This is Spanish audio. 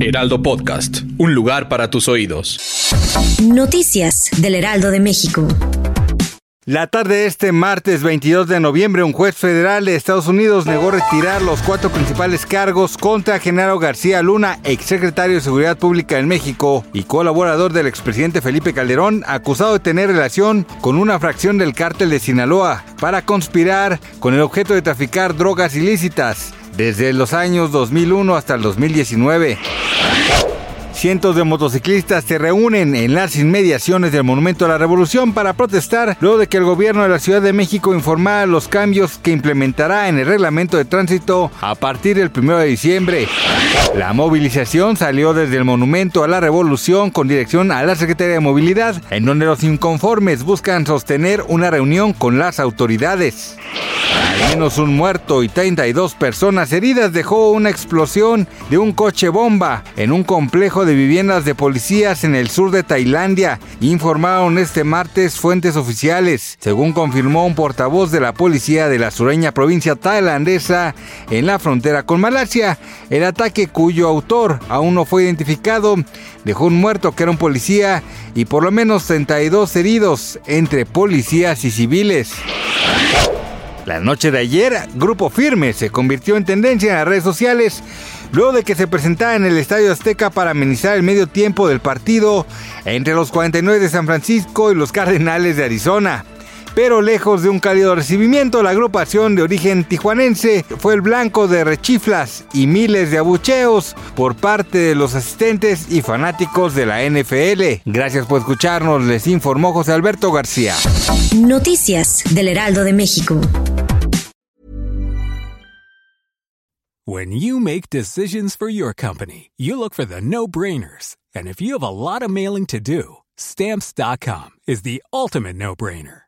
Heraldo Podcast. Un lugar para tus oídos. Noticias del Heraldo de México. La tarde de este martes 22 de noviembre, un juez federal de Estados Unidos negó retirar los cuatro principales cargos contra Genaro García Luna, exsecretario de Seguridad Pública en México y colaborador del expresidente Felipe Calderón, acusado de tener relación con una fracción del cártel de Sinaloa para conspirar con el objeto de traficar drogas ilícitas desde los años 2001 hasta el 2019. Cientos de motociclistas se reúnen en las inmediaciones del Monumento a la Revolución para protestar luego de que el gobierno de la Ciudad de México informara los cambios que implementará en el reglamento de tránsito a partir del 1 de diciembre. La movilización salió desde el Monumento a la Revolución con dirección a la Secretaría de Movilidad, en donde los inconformes buscan sostener una reunión con las autoridades. Al menos un muerto y 32 personas heridas dejó una explosión de un coche bomba en un complejo de viviendas de policías en el sur de Tailandia, informaron este martes fuentes oficiales, según confirmó un portavoz de la policía de la sureña provincia tailandesa en la frontera con Malasia. El ataque cuyo autor aún no fue identificado dejó un muerto que era un policía y por lo menos 32 heridos entre policías y civiles. La noche de ayer, Grupo Firme se convirtió en tendencia en las redes sociales luego de que se presentara en el Estadio Azteca para amenizar el medio tiempo del partido entre los 49 de San Francisco y los Cardenales de Arizona. Pero lejos de un cálido recibimiento, la agrupación de origen tijuanense fue el blanco de rechiflas y miles de abucheos por parte de los asistentes y fanáticos de la NFL. Gracias por escucharnos, les informó José Alberto García. Noticias del Heraldo de México. When you make decisions for your company, you look for the no-brainers. And if you have a lot of mailing to do, stamps.com is the ultimate no-brainer.